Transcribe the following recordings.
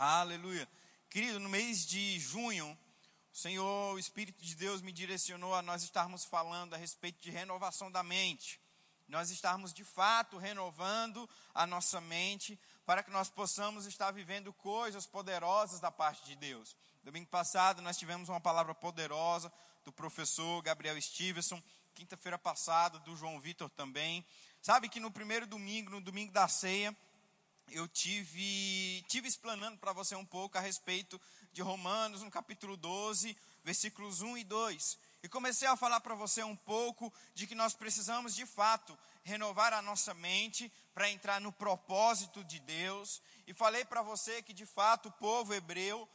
Aleluia. Querido, no mês de junho, o Senhor, o Espírito de Deus me direcionou a nós estarmos falando a respeito de renovação da mente. Nós estarmos de fato renovando a nossa mente para que nós possamos estar vivendo coisas poderosas da parte de Deus. Domingo passado nós tivemos uma palavra poderosa do professor Gabriel Stevenson, quinta-feira passada do João Vitor também. Sabe que no primeiro domingo, no domingo da ceia, eu tive, tive explanando para você um pouco a respeito de Romanos, no capítulo 12, versículos 1 e 2. E comecei a falar para você um pouco de que nós precisamos, de fato, renovar a nossa mente para entrar no propósito de Deus. E falei para você que, de fato, o povo hebreu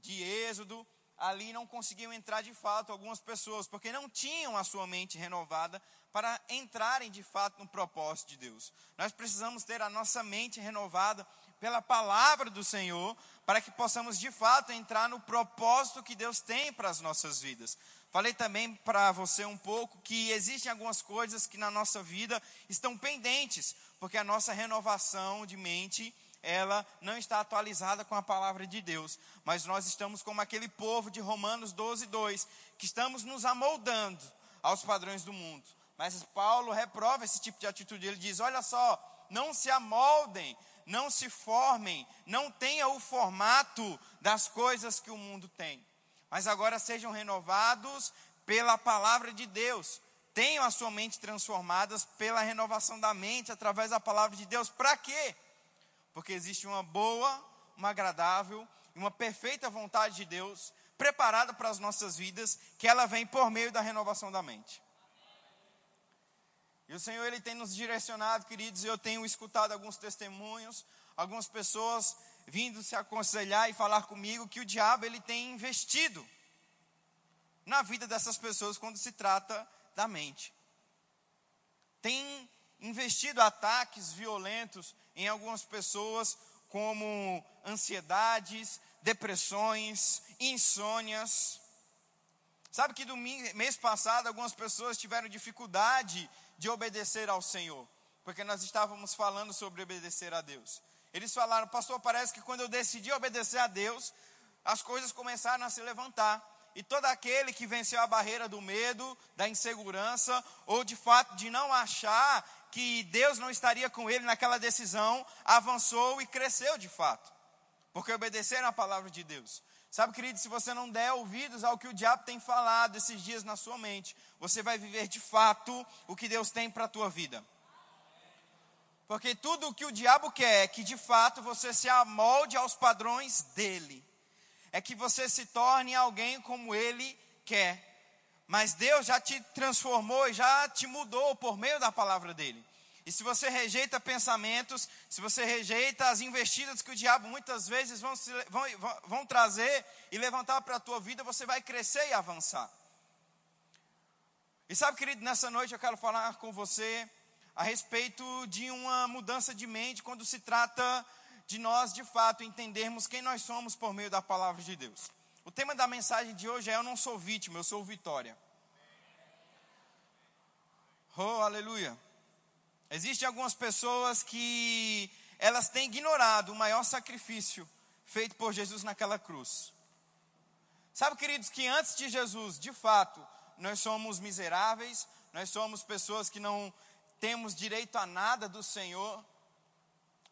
de Êxodo, ali não conseguiam entrar de fato algumas pessoas, porque não tinham a sua mente renovada para entrarem de fato no propósito de Deus. Nós precisamos ter a nossa mente renovada pela palavra do Senhor, para que possamos de fato entrar no propósito que Deus tem para as nossas vidas. Falei também para você um pouco que existem algumas coisas que na nossa vida estão pendentes, porque a nossa renovação de mente ela não está atualizada com a palavra de Deus, mas nós estamos como aquele povo de Romanos 12, 2, que estamos nos amoldando aos padrões do mundo. Mas Paulo reprova esse tipo de atitude, ele diz: olha só, não se amoldem, não se formem, não tenha o formato das coisas que o mundo tem, mas agora sejam renovados pela palavra de Deus. Tenham a sua mente transformadas pela renovação da mente através da palavra de Deus. Para quê? Porque existe uma boa, uma agradável e uma perfeita vontade de Deus preparada para as nossas vidas, que ela vem por meio da renovação da mente. E o Senhor ele tem nos direcionado, queridos, e eu tenho escutado alguns testemunhos, algumas pessoas vindo se aconselhar e falar comigo que o diabo ele tem investido na vida dessas pessoas quando se trata da mente. Tem investido ataques violentos em algumas pessoas, como ansiedades, depressões, insônias. Sabe que domingo, mês passado algumas pessoas tiveram dificuldade de obedecer ao Senhor, porque nós estávamos falando sobre obedecer a Deus. Eles falaram, pastor, parece que quando eu decidi obedecer a Deus, as coisas começaram a se levantar. E todo aquele que venceu a barreira do medo, da insegurança, ou de fato de não achar que Deus não estaria com ele naquela decisão, avançou e cresceu de fato, porque obedeceram a palavra de Deus. Sabe, querido, se você não der ouvidos ao que o diabo tem falado esses dias na sua mente, você vai viver de fato o que Deus tem para a tua vida. Porque tudo o que o diabo quer é que de fato você se amolde aos padrões dele. É que você se torne alguém como ele quer. Mas Deus já te transformou e já te mudou por meio da palavra dele. E se você rejeita pensamentos, se você rejeita as investidas que o diabo muitas vezes vão, se, vão, vão trazer e levantar para a tua vida, você vai crescer e avançar. E sabe, querido, nessa noite eu quero falar com você a respeito de uma mudança de mente quando se trata de nós, de fato, entendermos quem nós somos por meio da palavra de Deus. O tema da mensagem de hoje é Eu não sou vítima, eu sou vitória. Oh, aleluia. Existem algumas pessoas que elas têm ignorado o maior sacrifício feito por Jesus naquela cruz. Sabe, queridos, que antes de Jesus, de fato, nós somos miseráveis, nós somos pessoas que não temos direito a nada do Senhor,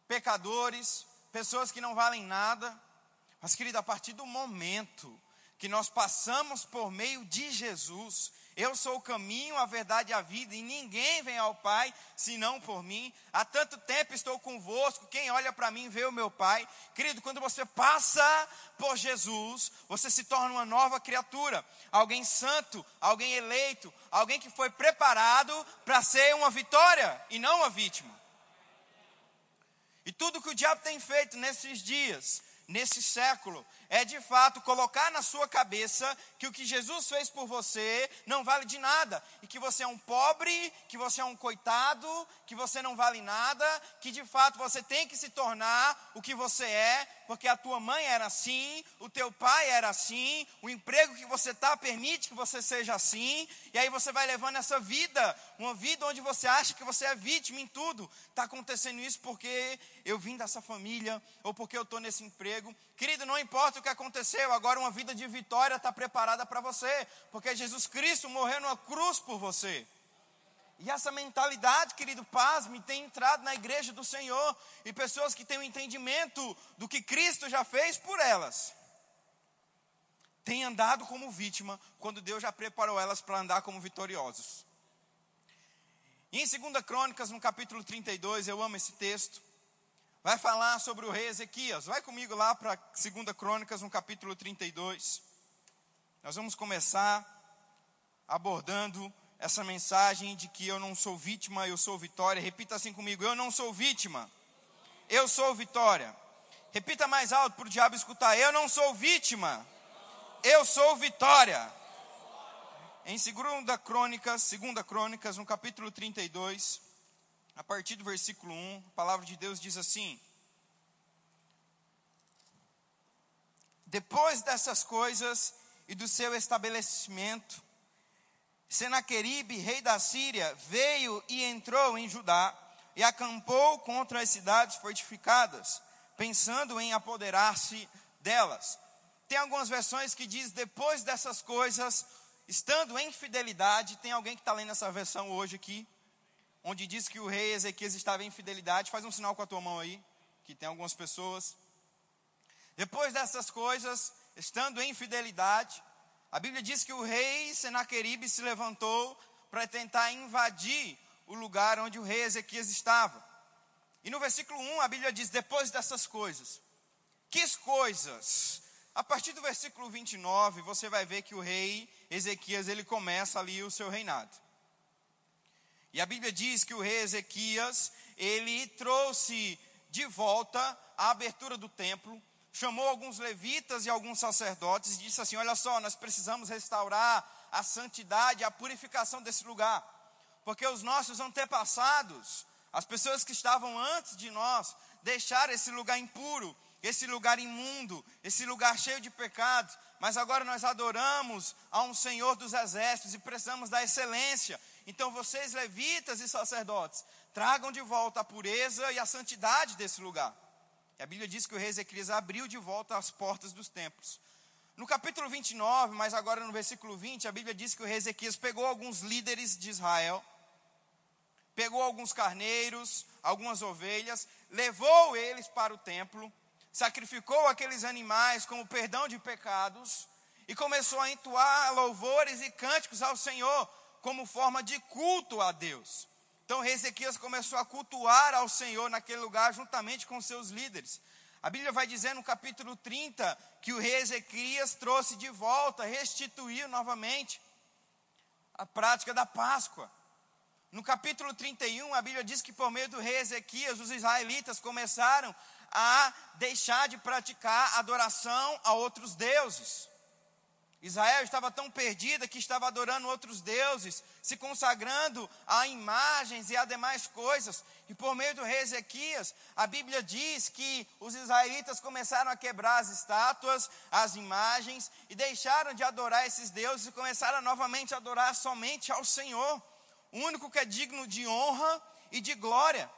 pecadores, pessoas que não valem nada. Mas, querido, a partir do momento que nós passamos por meio de Jesus, eu sou o caminho, a verdade e a vida, e ninguém vem ao Pai senão por mim. Há tanto tempo estou convosco, quem olha para mim vê o meu Pai. Querido, quando você passa por Jesus, você se torna uma nova criatura, alguém santo, alguém eleito, alguém que foi preparado para ser uma vitória e não uma vítima. E tudo que o diabo tem feito nesses dias, nesse século, é de fato colocar na sua cabeça que o que Jesus fez por você não vale de nada, e que você é um pobre, que você é um coitado, que você não vale nada, que de fato você tem que se tornar o que você é, porque a tua mãe era assim, o teu pai era assim, o emprego que você está permite que você seja assim, e aí você vai levando essa vida, uma vida onde você acha que você é vítima em tudo. Está acontecendo isso porque eu vim dessa família, ou porque eu estou nesse emprego. Querido, não importa o que aconteceu, agora uma vida de vitória está preparada para você, porque Jesus Cristo morreu numa cruz por você. E essa mentalidade, querido, pasme, tem entrado na igreja do Senhor e pessoas que têm o um entendimento do que Cristo já fez por elas, têm andado como vítima quando Deus já preparou elas para andar como vitoriosos. E em 2 Crônicas, no capítulo 32, eu amo esse texto, vai falar sobre o rei Ezequias. Vai comigo lá para 2 Crônicas, no capítulo 32. Nós vamos começar abordando essa mensagem de que eu não sou vítima, eu sou vitória. Repita assim comigo: eu não sou vítima, eu sou vitória. Repita mais alto para o diabo escutar: eu não sou vítima, eu sou vitória. Em 2 Crônicas, 2 Crônicas, no capítulo 32, a partir do versículo 1, a palavra de Deus diz assim: Depois dessas coisas e do seu estabelecimento, Senaqueribe, rei da Síria, veio e entrou em Judá e acampou contra as cidades fortificadas, pensando em apoderar-se delas. Tem algumas versões que diz depois dessas coisas, estando em fidelidade, tem alguém que está lendo essa versão hoje aqui, onde diz que o rei Ezequias estava em fidelidade, faz um sinal com a tua mão aí, que tem algumas pessoas. Depois dessas coisas, estando em fidelidade, a Bíblia diz que o rei Senaqueribe se levantou para tentar invadir o lugar onde o rei Ezequias estava. E no versículo 1 a Bíblia diz: depois dessas coisas. Que coisas? A partir do versículo 29, você vai ver que o rei Ezequias ele começa ali o seu reinado. E a Bíblia diz que o rei Ezequias, ele trouxe de volta a abertura do templo, chamou alguns levitas e alguns sacerdotes e disse assim: Olha só, nós precisamos restaurar a santidade, a purificação desse lugar, porque os nossos antepassados, as pessoas que estavam antes de nós, deixaram esse lugar impuro, esse lugar imundo, esse lugar cheio de pecados, mas agora nós adoramos a um Senhor dos exércitos e precisamos da excelência. Então vocês, levitas e sacerdotes, tragam de volta a pureza e a santidade desse lugar. E a Bíblia diz que o rei Ezequias abriu de volta as portas dos templos. No capítulo 29, mas agora no versículo 20, a Bíblia diz que o rei Ezequias pegou alguns líderes de Israel, pegou alguns carneiros, algumas ovelhas, levou eles para o templo, sacrificou aqueles animais como perdão de pecados e começou a entoar louvores e cânticos ao Senhor como forma de culto a Deus. Então Ezequias começou a cultuar ao Senhor naquele lugar juntamente com seus líderes. A Bíblia vai dizer no capítulo 30 que o rei Ezequias trouxe de volta, restituiu novamente a prática da Páscoa. No capítulo 31, a Bíblia diz que por meio do rei Ezequias, os israelitas começaram a deixar de praticar adoração a outros deuses. Israel estava tão perdida que estava adorando outros deuses, se consagrando a imagens e a demais coisas. E por meio do rei Ezequias, a Bíblia diz que os israelitas começaram a quebrar as estátuas, as imagens, e deixaram de adorar esses deuses e começaram novamente a adorar somente ao Senhor, o único que é digno de honra e de glória.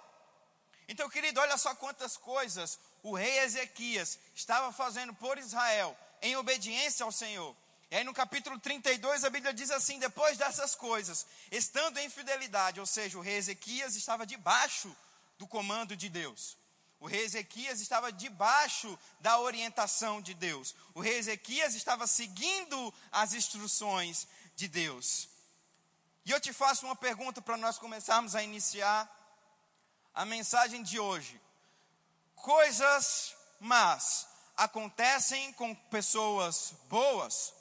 Então, querido, olha só quantas coisas o rei Ezequias estava fazendo por Israel em obediência ao Senhor. E aí no capítulo 32 a Bíblia diz assim: depois dessas coisas, estando em fidelidade, ou seja, o rei Ezequias estava debaixo do comando de Deus. O rei Ezequias estava debaixo da orientação de Deus. O rei Ezequias estava seguindo as instruções de Deus. E eu te faço uma pergunta para nós começarmos a iniciar a mensagem de hoje. Coisas más acontecem com pessoas boas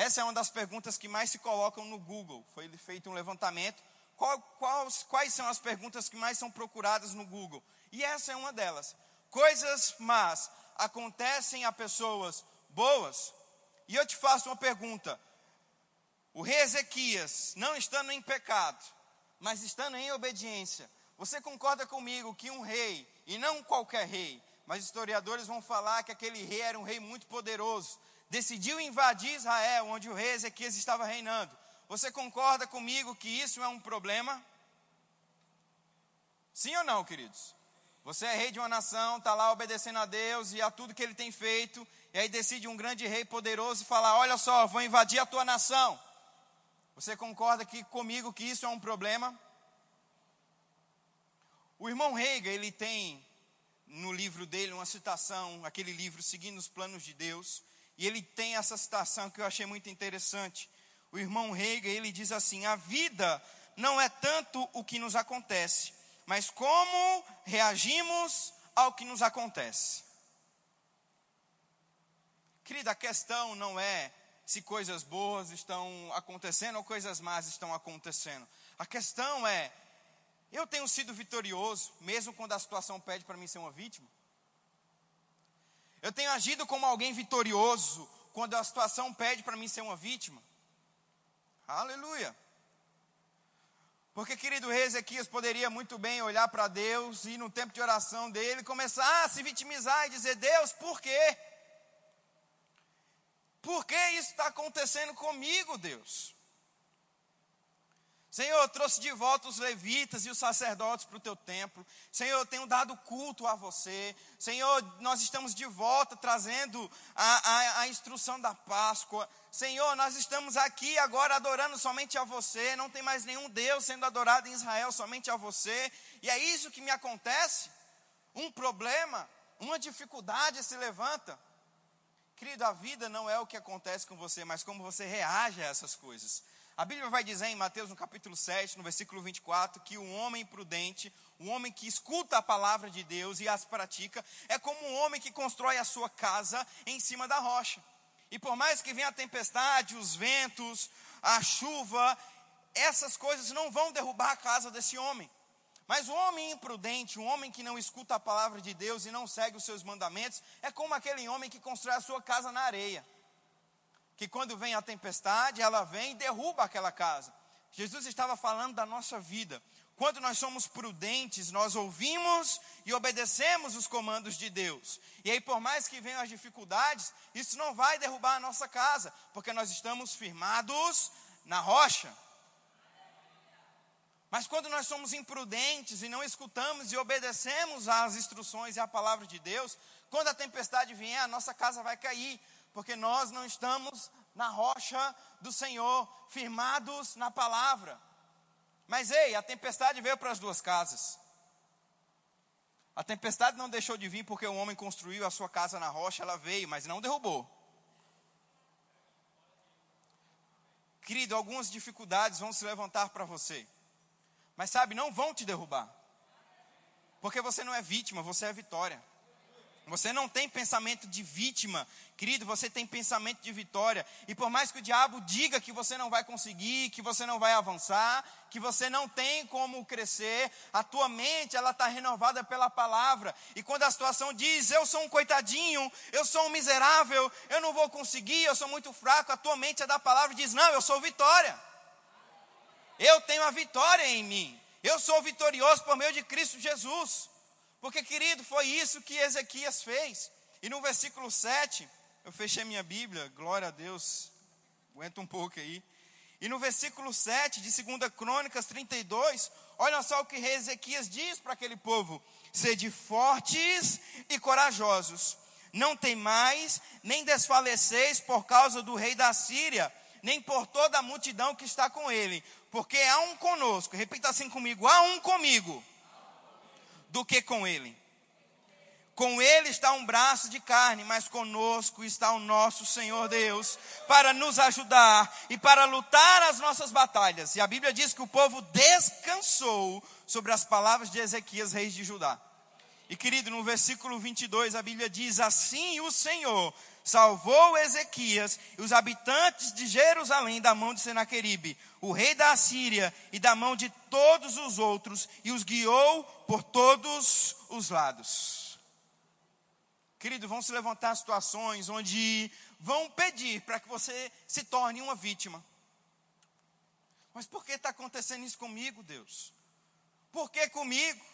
essa é uma das perguntas que mais se colocam no Google. Foi feito um levantamento. Qual, quais, quais são as perguntas que mais são procuradas no Google? E essa é uma delas. Coisas más acontecem a pessoas boas? E eu te faço uma pergunta. O rei Ezequias, não estando em pecado, mas estando em obediência, você concorda comigo que um rei, e não qualquer rei, mas historiadores vão falar que aquele rei era um rei muito poderoso, decidiu invadir Israel, onde o rei Ezequias estava reinando. Você concorda comigo que isso é um problema? Sim ou não, queridos? Você é rei de uma nação, está lá obedecendo a Deus e a tudo que ele tem feito, e aí decide um grande rei poderoso falar: Olha só, vou invadir a tua nação. Você concorda que, comigo que isso é um problema? O irmão Reiga, ele tem no livro dele uma citação, aquele livro Seguindo os Planos de Deus, e ele tem essa citação que eu achei muito interessante. O irmão Reiga, ele diz assim: "A vida não é tanto o que nos acontece, mas como reagimos ao que nos acontece." Querida, a questão não é se coisas boas estão acontecendo ou coisas más estão acontecendo. A questão é: eu tenho sido vitorioso, mesmo quando a situação pede para mim ser uma vítima? Eu tenho agido como alguém vitorioso quando a situação pede para mim ser uma vítima? Aleluia. Porque, querido Ezequias poderia muito bem olhar para Deus e no tempo de oração dele começar a se vitimizar e dizer: Deus, por quê? Por que isso está acontecendo comigo, Deus? Senhor, eu trouxe de volta os levitas e os sacerdotes para o teu templo. Senhor, eu tenho dado culto a você. Senhor, nós estamos de volta trazendo a, a, a, instrução da Páscoa. Senhor, nós estamos aqui agora adorando somente a você. Não tem mais nenhum Deus sendo adorado em Israel, somente a você. E é isso que me acontece. Um problema, uma dificuldade se levanta. Querido, a vida não é o que acontece com você, mas como você reage a essas coisas. A Bíblia vai dizer em Mateus, no capítulo 7, no versículo 24, que o homem prudente, o homem que escuta a palavra de Deus e as pratica, é como um homem que constrói a sua casa em cima da rocha. E por mais que venha a tempestade, os ventos, a chuva, essas coisas não vão derrubar a casa desse homem. Mas o homem imprudente, o homem que não escuta a palavra de Deus e não segue os seus mandamentos, é como aquele homem que constrói a sua casa na areia. Que quando vem a tempestade, ela vem e derruba aquela casa. Jesus estava falando da nossa vida. Quando nós somos prudentes, nós ouvimos e obedecemos os comandos de Deus. E aí, por mais que venham as dificuldades, isso não vai derrubar a nossa casa, porque nós estamos firmados na rocha. Mas quando nós somos imprudentes e não escutamos e obedecemos às instruções e à palavra de Deus, quando a tempestade vier, a nossa casa vai cair, porque nós não estamos na rocha do Senhor, firmados na palavra. Mas ei, a tempestade veio para as duas casas. A tempestade não deixou de vir porque o homem construiu a sua casa na rocha, ela veio, mas não derrubou. Querido, algumas dificuldades vão se levantar para você. Mas sabe, não vão te derrubar. Porque você não é vítima, você é vitória. Você não tem pensamento de vítima, querido, você tem pensamento de vitória. E por mais que o diabo diga que você não vai conseguir, que você não vai avançar, que você não tem como crescer, a tua mente ela está renovada pela palavra. E quando a situação diz, eu sou um coitadinho, eu sou um miserável, eu não vou conseguir, eu sou muito fraco, a tua mente é da palavra e diz, não, eu sou vitória. Eu tenho a vitória em mim. Eu sou vitorioso por meio de Cristo Jesus. Porque, querido, foi isso que Ezequias fez. E no versículo 7, eu fechei minha Bíblia, glória a Deus. Aguenta um pouco aí. E no versículo 7 de 2 Crônicas 32, olha só o que Ezequias diz para aquele povo: Sede fortes e corajosos, não temais, nem desfaleceis por causa do rei da Síria, nem por toda a multidão que está com ele, porque há um conosco, repita assim comigo: há um comigo, do que com ele. Com ele está um braço de carne, mas conosco está o nosso Senhor Deus, para nos ajudar e para lutar as nossas batalhas. E a Bíblia diz que o povo descansou sobre as palavras de Ezequias, rei de Judá. E querido, no versículo 22, a Bíblia diz: Assim o Senhor salvou Ezequias e os habitantes de Jerusalém da mão de Senaqueribe, o rei da Assíria, e da mão de todos os outros, e os guiou por todos os lados. Querido, vão se levantar situações onde vão pedir para que você se torne uma vítima. Mas por que está acontecendo isso comigo, Deus? Por que comigo?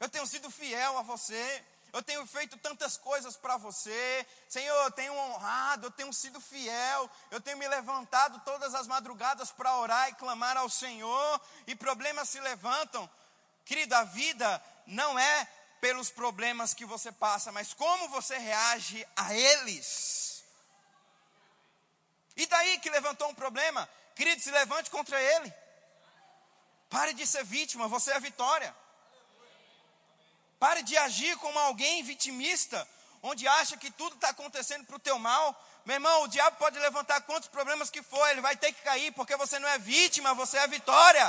Eu tenho sido fiel a você, eu tenho feito tantas coisas para você, Senhor, eu tenho honrado, eu tenho sido fiel, eu tenho me levantado todas as madrugadas para orar e clamar ao Senhor, e problemas se levantam. Querida, a vida não é pelos problemas que você passa, mas como você reage a eles. E daí que levantou um problema? Querido, se levante contra ele. Pare de ser vítima, você é a vitória. Pare de agir como alguém vitimista, onde acha que tudo está acontecendo para o teu mal. Meu irmão, o diabo pode levantar quantos problemas que for, ele vai ter que cair, porque você não é vítima, você é vitória.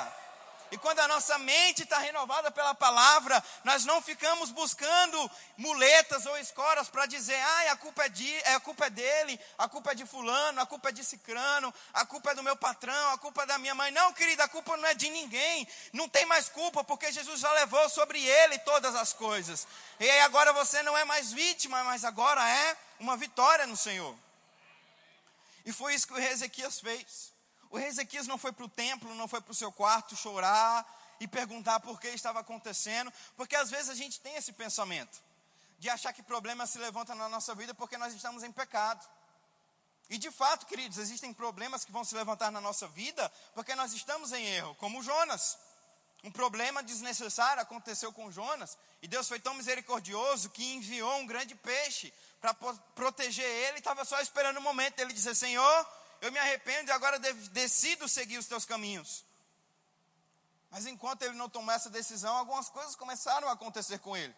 E quando a nossa mente está renovada pela palavra, nós não ficamos buscando muletas ou escoras para dizer, ah, a culpa, é de, a culpa é dele, a culpa é de fulano, a culpa é de cicrano, a culpa é do meu patrão, a culpa é da minha mãe. Não, querida, a culpa não é de ninguém. Não tem mais culpa, porque Jesus já levou sobre ele todas as coisas. E aí agora você não é mais vítima, mas agora é uma vitória no Senhor. E foi isso que o Ezequias fez. O rei Ezequias não foi para o templo, não foi para o seu quarto chorar e perguntar por que estava acontecendo, porque às vezes a gente tem esse pensamento de achar que problemas se levantam na nossa vida porque nós estamos em pecado. E de fato, queridos, existem problemas que vão se levantar na nossa vida porque nós estamos em erro, como Jonas. Um problema desnecessário aconteceu com Jonas, e Deus foi tão misericordioso que enviou um grande peixe para proteger ele, estava só esperando o momento dele dizer: Senhor, eu me arrependo e agora decido seguir os teus caminhos. Mas enquanto ele não tomou essa decisão, algumas coisas começaram a acontecer com ele.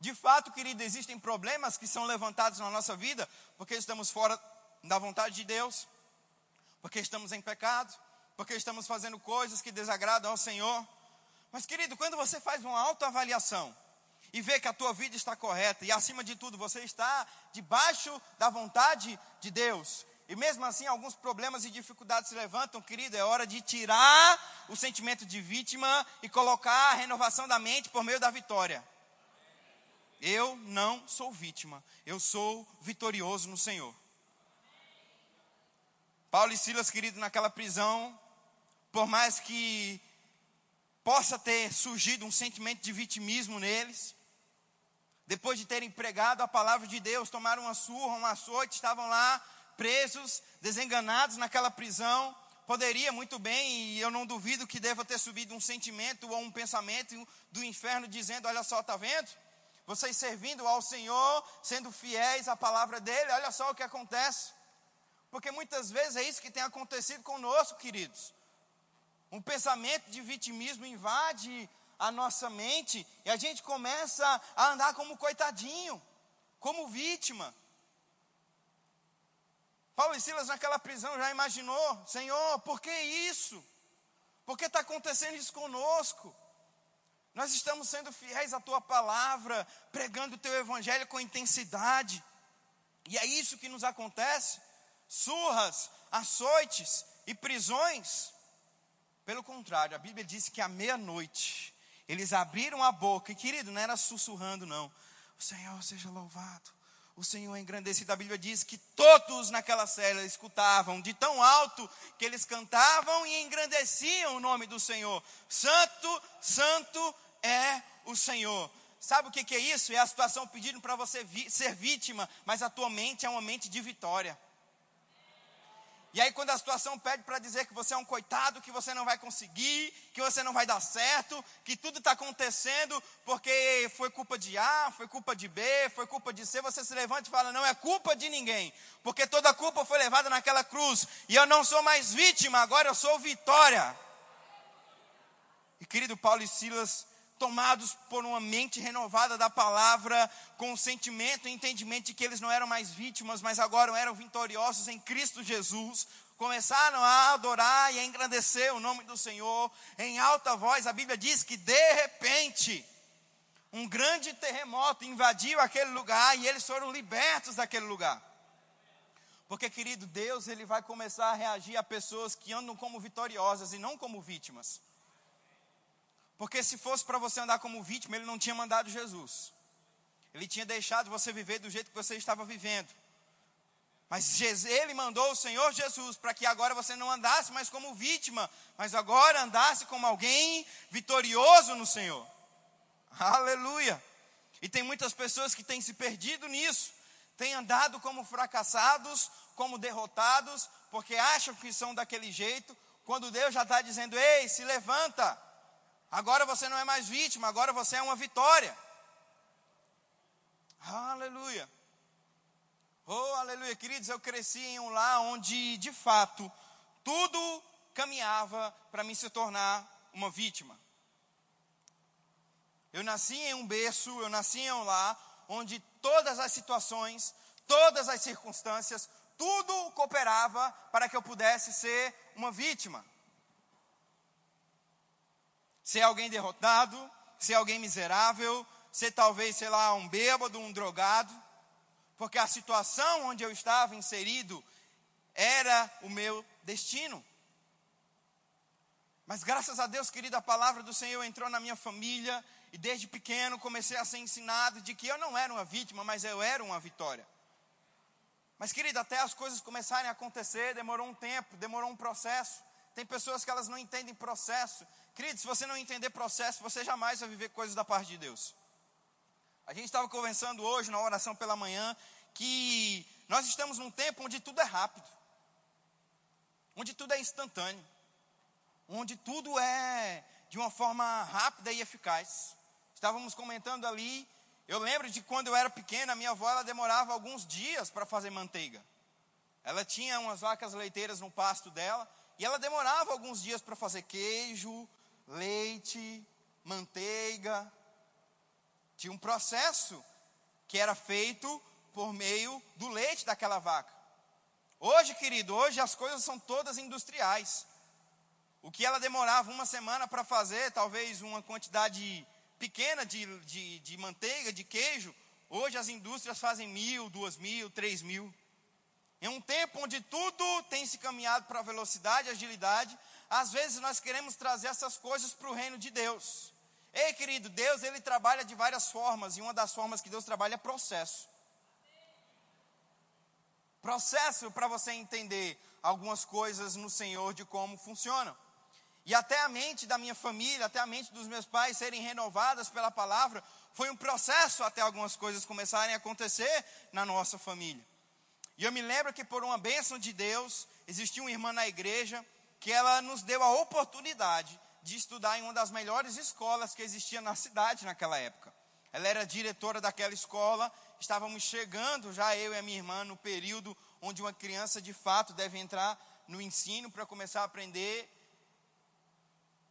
De fato, querido, existem problemas que são levantados na nossa vida porque estamos fora da vontade de Deus, porque estamos em pecado, porque estamos fazendo coisas que desagradam ao Senhor. Mas, querido, quando você faz uma autoavaliação e vê que a tua vida está correta e, acima de tudo, você está debaixo da vontade de Deus, e mesmo assim, alguns problemas e dificuldades se levantam, querido. É hora de tirar o sentimento de vítima e colocar a renovação da mente por meio da vitória. Eu não sou vítima, eu sou vitorioso no Senhor. Paulo e Silas, querido, naquela prisão, por mais que possa ter surgido um sentimento de vitimismo neles, depois de terem pregado a palavra de Deus, tomaram uma surra, um açoite, estavam lá presos, desenganados naquela prisão, poderia muito bem, e eu não duvido que deva ter subido um sentimento ou um pensamento do inferno dizendo: Olha só, está vendo? Vocês servindo ao Senhor, sendo fiéis à palavra dEle, olha só o que acontece. Porque muitas vezes é isso que tem acontecido conosco, queridos. Um pensamento de vitimismo invade a nossa mente e a gente começa a andar como coitadinho, como vítima. Paulo e Silas naquela prisão já imaginou, Senhor, por que isso? Por que está acontecendo isso conosco? Nós estamos sendo fiéis à tua palavra, pregando o teu evangelho com intensidade, e é isso que nos acontece: surras, açoites e prisões. Pelo contrário, a Bíblia diz que à meia-noite eles abriram a boca, e querido, não era sussurrando, não. O Senhor seja louvado o Senhor é engrandecido. A Bíblia diz que todos naquela cela escutavam de tão alto que eles cantavam e engrandeciam o nome do Senhor. Santo, santo é o Senhor. Sabe o que, é isso? É a situação pedindo para você ser vítima, mas a tua mente é uma mente de vitória. E aí, quando a situação pede para dizer que você é um coitado, que você não vai conseguir, que você não vai dar certo, que tudo está acontecendo porque foi culpa de A, foi culpa de B, foi culpa de C, você se levanta e fala: não é culpa de ninguém, porque toda a culpa foi levada naquela cruz, e eu não sou mais vítima, agora eu sou vitória. E querido Paulo e Silas, tomados por uma mente renovada da palavra, com o sentimento e entendimento de que eles não eram mais vítimas, mas agora eram vitoriosos em Cristo Jesus, começaram a adorar e a engrandecer o nome do Senhor em alta voz. A Bíblia diz que de repente um grande terremoto invadiu aquele lugar e eles foram libertos daquele lugar. Porque, querido, Deus ele vai começar a reagir a pessoas que andam como vitoriosas e não como vítimas. Porque se fosse para você andar como vítima, ele não tinha mandado Jesus. Ele tinha deixado você viver do jeito que você estava vivendo. Mas ele mandou o Senhor Jesus para que agora você não andasse mais como vítima, mas agora andasse como alguém vitorioso no Senhor. Aleluia! E tem muitas pessoas que têm se perdido nisso, têm andado como fracassados, como derrotados, porque acham que são daquele jeito, quando Deus já está dizendo: ei, se levanta, Agora você não é mais vítima, agora você é uma vitória. Aleluia. Oh, aleluia, queridos, eu cresci em um lar onde, de fato, tudo caminhava para mim se tornar uma vítima. Eu nasci em um berço, eu nasci em um lar onde todas as situações, todas as circunstâncias, tudo cooperava para que eu pudesse ser uma vítima. Ser alguém derrotado, ser alguém miserável, ser talvez, sei lá, um bêbado, um drogado, porque a situação onde eu estava inserido era o meu destino. Mas graças a Deus, querida, a palavra do Senhor entrou na minha família e desde pequeno comecei a ser ensinado de que eu não era uma vítima, mas eu era uma vitória. Mas, querida, até as coisas começarem a acontecer, demorou um tempo, demorou um processo. Tem pessoas que elas não entendem processo. Querido, se você não entender processo, você jamais vai viver coisas da parte de Deus. A gente estava conversando hoje na oração pela manhã que nós estamos num tempo onde tudo é rápido, onde tudo é instantâneo, onde tudo é de uma forma rápida e eficaz. Estávamos comentando ali, eu lembro de quando eu era pequena, a minha avó ela demorava alguns dias para fazer manteiga. Ela tinha umas vacas leiteiras no pasto dela e ela demorava alguns dias para fazer queijo, leite, manteiga, tinha um processo que era feito por meio do leite daquela vaca. Hoje, querido, hoje as coisas são todas industriais. O que ela demorava uma semana para fazer, talvez uma quantidade pequena de, de, de, manteiga, de queijo, hoje as indústrias fazem mil, duas mil, três mil. Em um tempo onde tudo tem se caminhado para velocidade, agilidade, às vezes nós queremos trazer essas coisas para o reino de Deus. Ei, querido, Deus ele trabalha de várias formas e uma das formas que Deus trabalha é processo. Processo para você entender algumas coisas no Senhor de como funcionam. E até a mente da minha família, até a mente dos meus pais serem renovadas pela palavra, foi um processo até algumas coisas começarem a acontecer na nossa família. E eu me lembro que por uma bênção de Deus, existia uma irmã na igreja que ela nos deu a oportunidade de estudar em uma das melhores escolas que existia na cidade naquela época. Ela era diretora daquela escola, estávamos chegando já eu e a minha irmã no período onde uma criança de fato deve entrar no ensino para começar a aprender.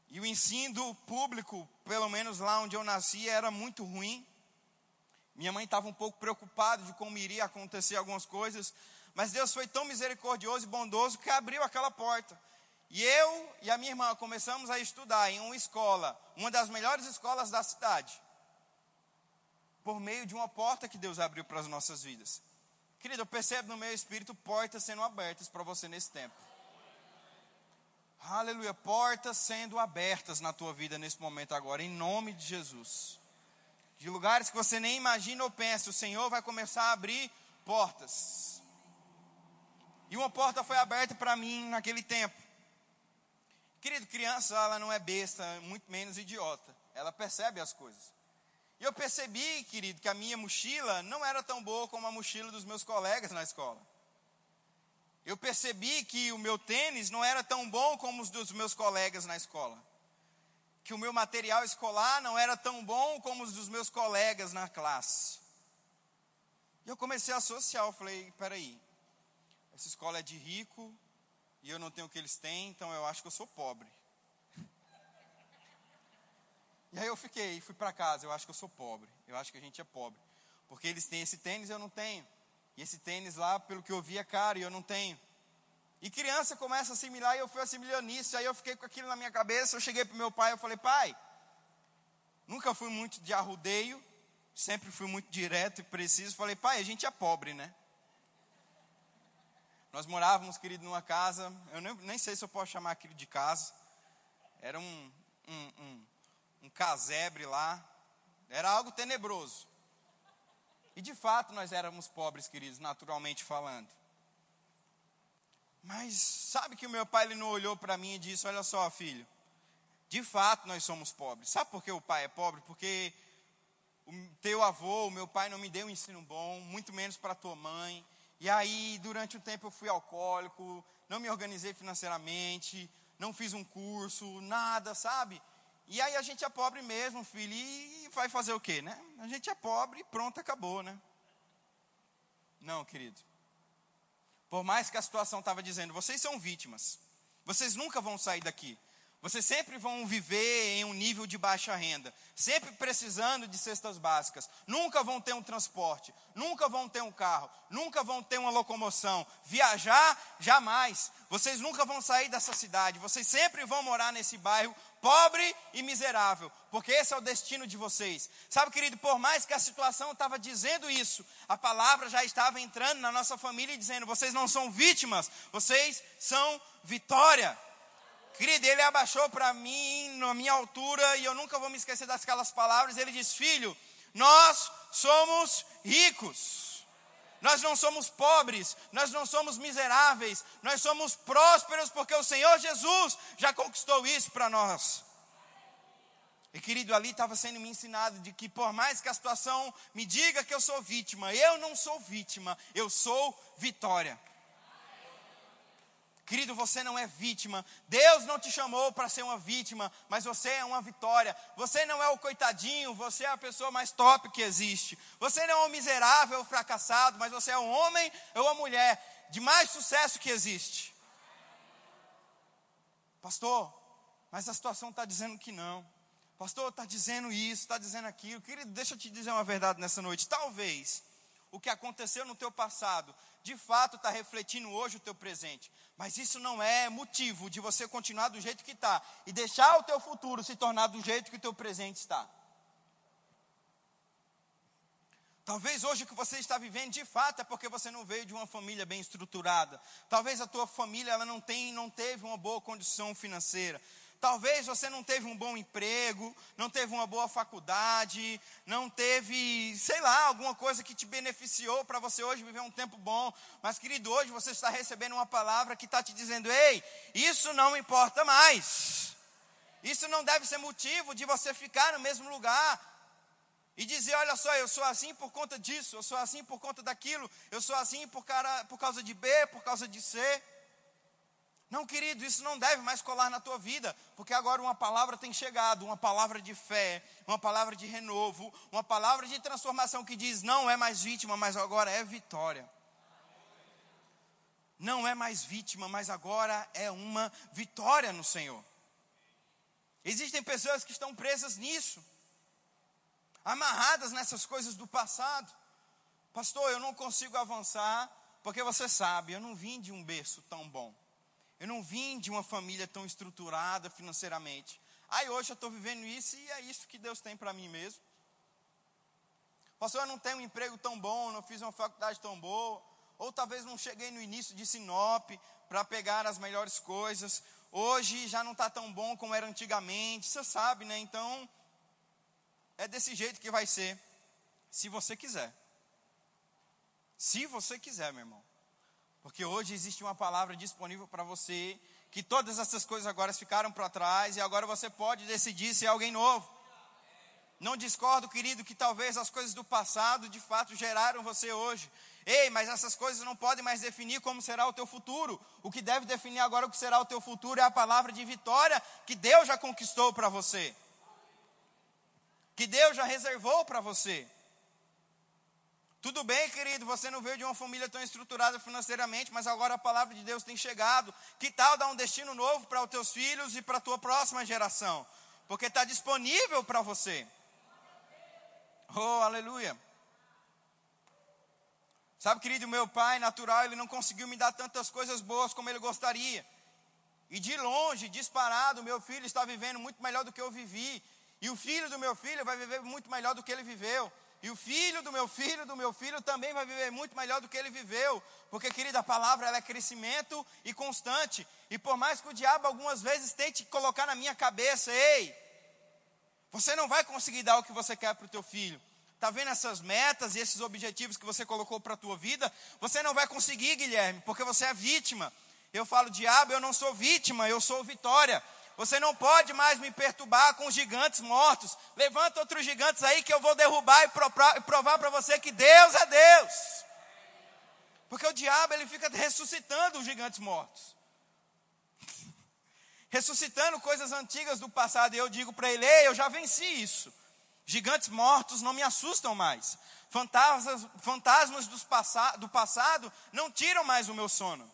E o ensino público, pelo menos lá onde eu nasci, era muito ruim. Minha mãe estava um pouco preocupada de como iria acontecer algumas coisas, mas Deus foi tão misericordioso e bondoso que abriu aquela porta. E eu e a minha irmã começamos a estudar em uma escola, uma das melhores escolas da cidade, por meio de uma porta que Deus abriu para as nossas vidas. Querido, eu percebo no meu espírito portas sendo abertas para você nesse tempo. Aleluia, portas sendo abertas na tua vida nesse momento agora, em nome de Jesus. De lugares que você nem imagina ou pensa, o Senhor vai começar a abrir portas. E uma porta foi aberta para mim naquele tempo. Querido, criança, ela não é besta, muito menos idiota. Ela percebe as coisas. E eu percebi, querido, que a minha mochila não era tão boa como a mochila dos meus colegas na escola. Eu percebi que o meu tênis não era tão bom como os dos meus colegas na escola. Que o meu material escolar não era tão bom como os dos meus colegas na classe. E eu comecei a associar, eu falei, peraí, essa escola é de rico, e eu não tenho o que eles têm, então eu acho que eu sou pobre. E aí eu fiquei, fui para casa, eu acho que eu sou pobre. Eu acho que a gente é pobre. Porque eles têm esse tênis, eu não tenho. E esse tênis lá, pelo que eu vi, é caro e eu não tenho. E criança começa a assimilar e eu fui assimilando isso. Aí eu fiquei com aquilo na minha cabeça. Eu cheguei para meu pai eu falei, pai, nunca fui muito de arrudeio, sempre fui muito direto e preciso. Falei, pai, a gente é pobre, né? Nós morávamos, querido, numa casa, eu nem, nem sei se eu posso chamar aquilo de casa. Era um, um, um, um casebre lá. Era algo tenebroso. E de fato nós éramos pobres, queridos, naturalmente falando. Mas sabe que o meu pai ele não olhou para mim e disse: Olha só, filho, de fato nós somos pobres. Sabe por que o pai é pobre? Porque o teu avô, o meu pai, não me deu um ensino bom, muito menos para tua mãe. E aí, durante um tempo, eu fui alcoólico, não me organizei financeiramente, não fiz um curso, nada, sabe? E aí a gente é pobre mesmo, filho, e vai fazer o quê, né? A gente é pobre e pronto, acabou, né? Não, querido. Por mais que a situação estava dizendo, vocês são vítimas. Vocês nunca vão sair daqui. Vocês sempre vão viver em um nível de baixa renda, sempre precisando de cestas básicas. Nunca vão ter um transporte, nunca vão ter um carro, nunca vão ter uma locomoção. Viajar, jamais. Vocês nunca vão sair dessa cidade. Vocês sempre vão morar nesse bairro pobre e miserável, porque esse é o destino de vocês. Sabe, querido, por mais que a situação estava dizendo isso, a palavra já estava entrando na nossa família e dizendo: vocês não são vítimas, vocês são vitória. Querido, ele abaixou para mim, na minha altura, e eu nunca vou me esquecer daquelas palavras. Ele diz: Filho, nós somos ricos. Nós não somos pobres, nós não somos miseráveis, nós somos prósperos porque o Senhor Jesus já conquistou isso para nós. E querido, ali estava sendo me ensinado de que por mais que a situação me diga que eu sou vítima, eu não sou vítima, eu sou vitória. Querido, você não é vítima. Deus não te chamou para ser uma vítima, mas você é uma vitória. Você não é o coitadinho, você é a pessoa mais top que existe. Você não é o miserável, fracassado, mas você é um homem ou uma mulher de mais sucesso que existe. Pastor, mas a situação está dizendo que não. Pastor, está dizendo isso, está dizendo aquilo. Querido, deixa eu te dizer uma verdade nessa noite. Talvez o que aconteceu no teu passado de fato está refletindo hoje o teu presente. Mas isso não é motivo de você continuar do jeito que está e deixar o teu futuro se tornar do jeito que o teu presente está. Talvez hoje o que você está vivendo de fato é porque você não veio de uma família bem estruturada. Talvez a tua família ela não tem, não teve uma boa condição financeira. Talvez você não teve um bom emprego, não teve uma boa faculdade, não teve, sei lá, alguma coisa que te beneficiou para você hoje viver um tempo bom. Mas, querido, hoje você está recebendo uma palavra que está te dizendo: ei, isso não importa mais. Isso não deve ser motivo de você ficar no mesmo lugar e dizer: olha só, eu sou assim por conta disso, eu sou assim por conta daquilo, eu sou assim por, cara, por causa de B, por causa de C. Não, querido, isso não deve mais colar na tua vida, porque agora uma palavra tem chegado, uma palavra de fé, uma palavra de renovo, uma palavra de transformação que diz: não é mais vítima, mas agora é vitória. Não é mais vítima, mas agora é uma vitória no Senhor. Existem pessoas que estão presas nisso, amarradas nessas coisas do passado. Pastor, eu não consigo avançar, porque você sabe, eu não vim de um berço tão bom. Eu não vim de uma família tão estruturada financeiramente. Aí hoje eu estou vivendo isso e é isso que Deus tem para mim mesmo. Pastor, eu não tenho um emprego tão bom, não fiz uma faculdade tão boa. Ou talvez não cheguei no início de Sinop para pegar as melhores coisas. Hoje já não está tão bom como era antigamente. Você sabe, né? Então, é desse jeito que vai ser. Se você quiser. Se você quiser, meu irmão. Porque hoje existe uma palavra disponível para você, que todas essas coisas agora ficaram para trás e agora você pode decidir ser alguém novo. Não discordo, querido, que talvez as coisas do passado de fato geraram você hoje. Ei, mas essas coisas não podem mais definir como será o teu futuro. O que deve definir agora o que será o teu futuro é a palavra de vitória que Deus já conquistou para você. Que Deus já reservou para você. Tudo bem, querido, você não veio de uma família tão estruturada financeiramente, mas agora a palavra de Deus tem chegado. Que tal dar um destino novo para os teus filhos e para a tua próxima geração? Porque está disponível para você. Oh, aleluia. Sabe, querido, meu pai natural, ele não conseguiu me dar tantas coisas boas como ele gostaria. E de longe, disparado, meu filho está vivendo muito melhor do que eu vivi. E o filho do meu filho vai viver muito melhor do que ele viveu. E o filho do meu filho, do meu filho, também vai viver muito melhor do que ele viveu. Porque, querida, a palavra ela é crescimento e constante. E por mais que o diabo algumas vezes tente colocar na minha cabeça, ei, você não vai conseguir dar o que você quer para o teu filho. Está vendo essas metas e esses objetivos que você colocou para a tua vida? Você não vai conseguir, Guilherme, porque você é vítima. Eu falo, diabo, eu não sou vítima, eu sou vitória. Você não pode mais me perturbar com gigantes mortos. Levanta outros gigantes aí que eu vou derrubar e provar para você que Deus é Deus. Porque o diabo ele fica ressuscitando os gigantes mortos. ressuscitando coisas antigas do passado, e eu digo para ele: Ei, eu já venci isso. Gigantes mortos não me assustam mais. Fantasmas, fantasmas do passado não tiram mais o meu sono.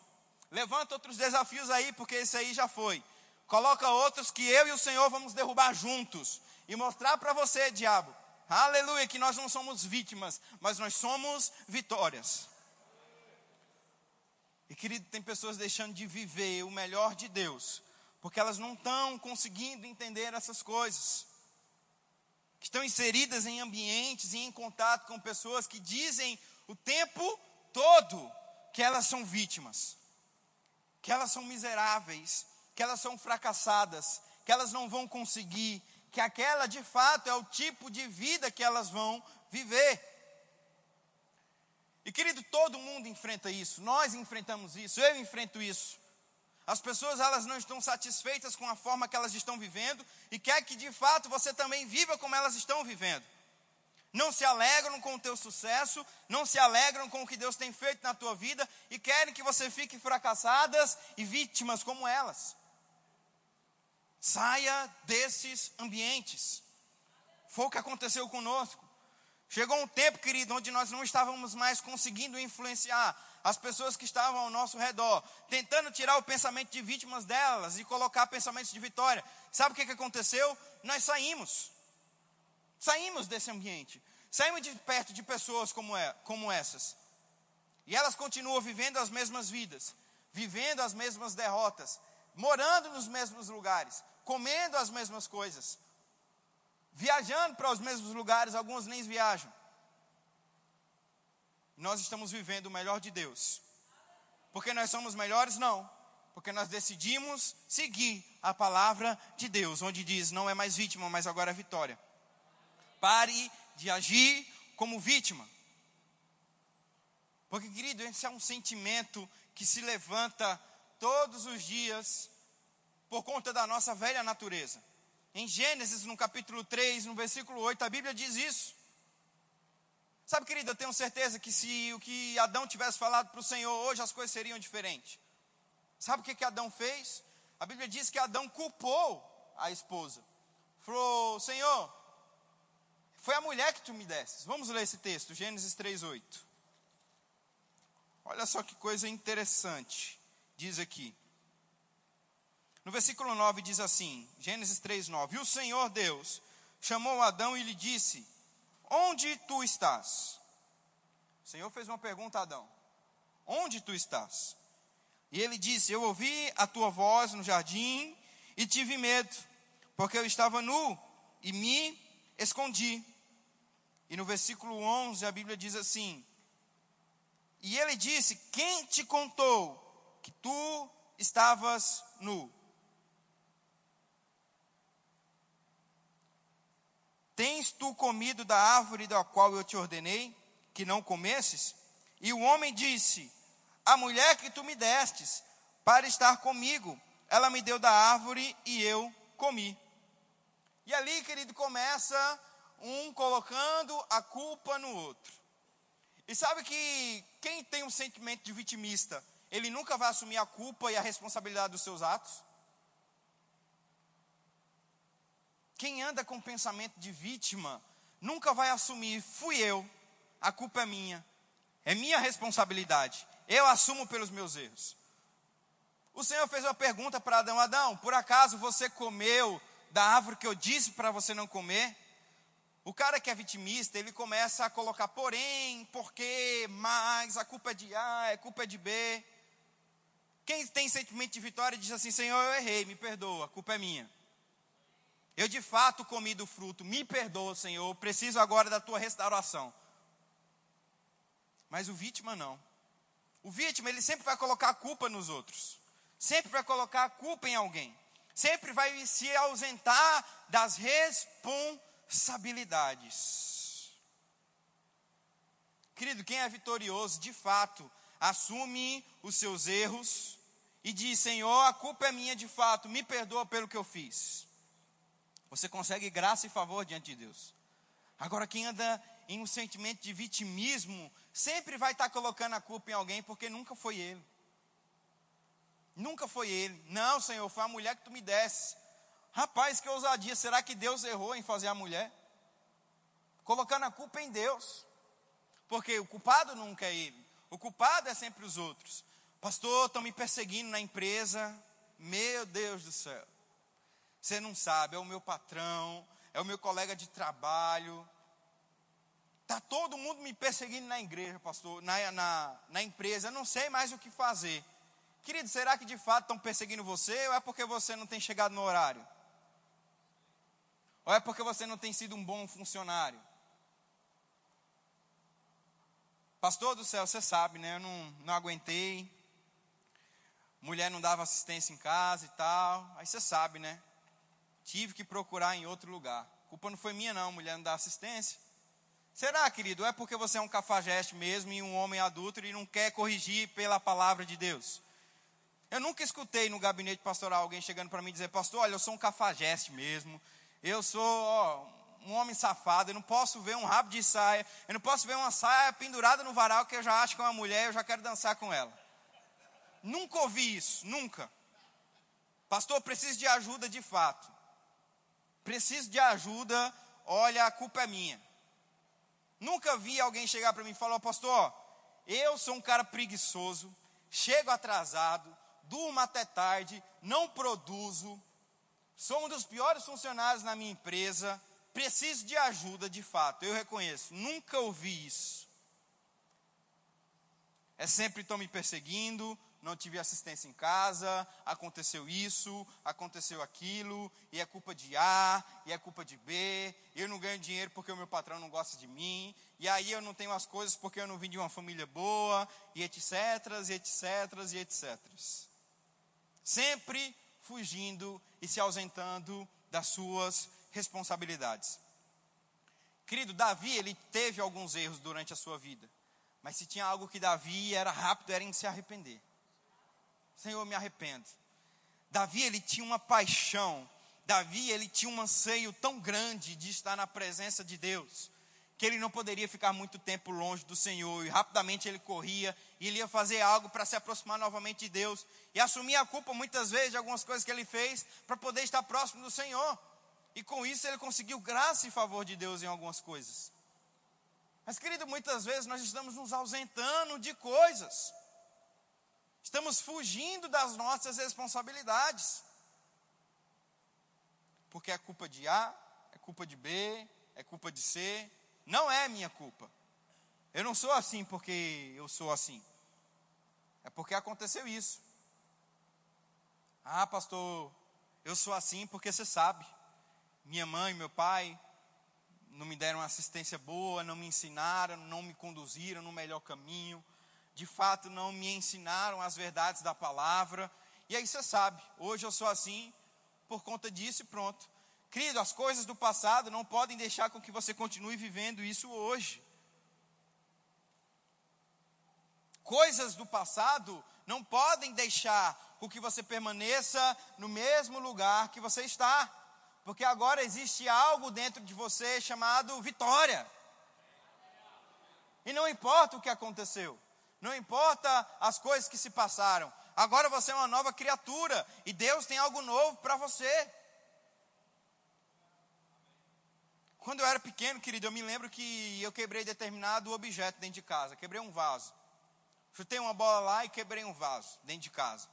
Levanta outros desafios aí, porque esse aí já foi. Coloca outros que eu e o Senhor vamos derrubar juntos. E mostrar para você, diabo, aleluia, que nós não somos vítimas, mas nós somos vitórias. E querido, tem pessoas deixando de viver o melhor de Deus, porque elas não estão conseguindo entender essas coisas que estão inseridas em ambientes e em contato com pessoas que dizem o tempo todo que elas são vítimas, que elas são miseráveis, que elas são fracassadas, que elas não vão conseguir, que aquela de fato é o tipo de vida que elas vão viver. E querido, todo mundo enfrenta isso, nós enfrentamos isso, eu enfrento isso. As pessoas elas não estão satisfeitas com a forma que elas estão vivendo e quer que de fato você também viva como elas estão vivendo. Não se alegram com o teu sucesso, não se alegram com o que Deus tem feito na tua vida e querem que você fique fracassadas e vítimas como elas. Saia desses ambientes. Foi o que aconteceu conosco. Chegou um tempo, querido, onde nós não estávamos mais conseguindo influenciar as pessoas que estavam ao nosso redor, tentando tirar o pensamento de vítimas delas e colocar pensamentos de vitória. Sabe o que, que aconteceu? Nós saímos. Saímos desse ambiente. Saímos de perto de pessoas como, é, como essas. E elas continuam vivendo as mesmas vidas, vivendo as mesmas derrotas, morando nos mesmos lugares, comendo as mesmas coisas, viajando para os mesmos lugares, alguns nem viajam. Nós estamos vivendo o melhor de Deus. Porque nós somos melhores? Não. Porque nós decidimos seguir a palavra de Deus, onde diz: não é mais vítima, mas agora é vitória. Pare de agir como vítima. Porque, querido, esse é um sentimento que se levanta todos os dias por conta da nossa velha natureza. Em Gênesis, no capítulo 3, no versículo 8, a Bíblia diz isso. Sabe, querido, eu tenho certeza que se o que Adão tivesse falado para o Senhor hoje, as coisas seriam diferentes. Sabe o que, que Adão fez? A Bíblia diz que Adão culpou a esposa. Falou, Senhor, foi a mulher que tu me deste. Vamos ler esse texto, Gênesis 3,8. Olha só que coisa interessante. Diz aqui. No versículo 9 diz assim, Gênesis 3:9. E o Senhor Deus chamou Adão e lhe disse: Onde tu estás? O Senhor fez uma pergunta a Adão: Onde tu estás? E ele disse: Eu ouvi a tua voz no jardim e tive medo, porque eu estava nu e me escondi. E no versículo 11 a Bíblia diz assim: E ele disse: Quem te contou que tu estavas nu? Tens tu comido da árvore da qual eu te ordenei que não comesses? E o homem disse: A mulher que tu me destes para estar comigo, ela me deu da árvore e eu comi. E ali, querido, começa um colocando a culpa no outro. E sabe que quem tem um sentimento de vitimista, ele nunca vai assumir a culpa e a responsabilidade dos seus atos? Quem anda com pensamento de vítima nunca vai assumir, fui eu, a culpa é minha, é minha responsabilidade, eu assumo pelos meus erros. O Senhor fez uma pergunta para Adão: Adão, por acaso você comeu da árvore que eu disse para você não comer? O cara que é vitimista, ele começa a colocar porém, porque, mas, a culpa é de A, a culpa é de B. Quem tem sentimento de vitória diz assim: Senhor, eu errei, me perdoa, a culpa é minha. Eu de fato comi do fruto, me perdoa, Senhor, preciso agora da tua restauração. Mas o vítima não. O vítima, ele sempre vai colocar a culpa nos outros. Sempre vai colocar a culpa em alguém. Sempre vai se ausentar das responsabilidades. Querido, quem é vitorioso, de fato, assume os seus erros e diz: Senhor, a culpa é minha de fato, me perdoa pelo que eu fiz. Você consegue graça e favor diante de Deus. Agora, quem anda em um sentimento de vitimismo, sempre vai estar colocando a culpa em alguém, porque nunca foi ele. Nunca foi ele. Não, Senhor, foi a mulher que tu me desse. Rapaz, que ousadia. Será que Deus errou em fazer a mulher? Colocando a culpa em Deus. Porque o culpado nunca é ele. O culpado é sempre os outros. Pastor, estão me perseguindo na empresa. Meu Deus do céu. Você não sabe, é o meu patrão, é o meu colega de trabalho. Está todo mundo me perseguindo na igreja, pastor, na, na, na empresa. Eu não sei mais o que fazer. Querido, será que de fato estão perseguindo você ou é porque você não tem chegado no horário? Ou é porque você não tem sido um bom funcionário? Pastor do céu, você sabe, né? Eu não, não aguentei. Mulher não dava assistência em casa e tal. Aí você sabe, né? Tive que procurar em outro lugar. Culpa não foi minha, não. Mulher não dá assistência. Será, querido? É porque você é um cafajeste mesmo e um homem adulto e não quer corrigir pela palavra de Deus? Eu nunca escutei no gabinete pastoral alguém chegando para mim e dizer, pastor, olha, eu sou um cafajeste mesmo, eu sou ó, um homem safado, eu não posso ver um rabo de saia, eu não posso ver uma saia pendurada no varal que eu já acho que é uma mulher, eu já quero dançar com ela. Nunca ouvi isso, nunca. Pastor, preciso de ajuda de fato. Preciso de ajuda, olha, a culpa é minha. Nunca vi alguém chegar para mim e falar, pastor, eu sou um cara preguiçoso, chego atrasado, durmo até tarde, não produzo, sou um dos piores funcionários na minha empresa, preciso de ajuda de fato, eu reconheço, nunca ouvi isso. É sempre estão me perseguindo, não tive assistência em casa, aconteceu isso, aconteceu aquilo, e é culpa de A, e é culpa de B, eu não ganho dinheiro porque o meu patrão não gosta de mim, e aí eu não tenho as coisas porque eu não vim de uma família boa, e etc, e etc, e etc sempre fugindo e se ausentando das suas responsabilidades. Querido, Davi, ele teve alguns erros durante a sua vida, mas se tinha algo que Davi era rápido, era em se arrepender. Senhor, me arrependo. Davi, ele tinha uma paixão, Davi, ele tinha um anseio tão grande de estar na presença de Deus, que ele não poderia ficar muito tempo longe do Senhor, e rapidamente ele corria, e ele ia fazer algo para se aproximar novamente de Deus, e assumir a culpa muitas vezes de algumas coisas que ele fez, para poder estar próximo do Senhor, e com isso ele conseguiu graça e favor de Deus em algumas coisas. Mas querido, muitas vezes nós estamos nos ausentando de coisas, estamos fugindo das nossas responsabilidades, porque é culpa de A, é culpa de B, é culpa de C, não é minha culpa. Eu não sou assim porque eu sou assim. É porque aconteceu isso. Ah, pastor, eu sou assim porque você sabe. Minha mãe meu pai não me deram assistência boa, não me ensinaram, não me conduziram no melhor caminho. De fato, não me ensinaram as verdades da palavra. E aí você sabe, hoje eu sou assim por conta disso e pronto. Querido, as coisas do passado não podem deixar com que você continue vivendo isso hoje. Coisas do passado não podem deixar com que você permaneça no mesmo lugar que você está, porque agora existe algo dentro de você chamado vitória. E não importa o que aconteceu, não importa as coisas que se passaram, agora você é uma nova criatura e Deus tem algo novo para você. Quando eu era pequeno, querido, eu me lembro que eu quebrei determinado objeto dentro de casa. Quebrei um vaso. Chutei uma bola lá e quebrei um vaso dentro de casa.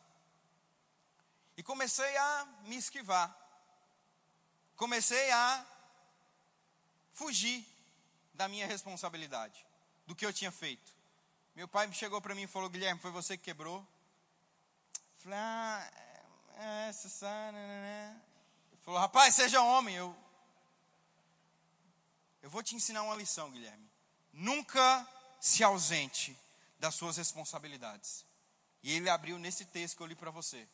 E comecei a me esquivar. Comecei a fugir da minha responsabilidade, do que eu tinha feito. Meu pai chegou para mim e falou: Guilherme, foi você que quebrou? falei: Ah, é, essa, essa, né, né, né. Ele falou: Rapaz, seja homem. Eu, eu vou te ensinar uma lição, Guilherme. Nunca se ausente das suas responsabilidades. E ele abriu nesse texto que eu li para você.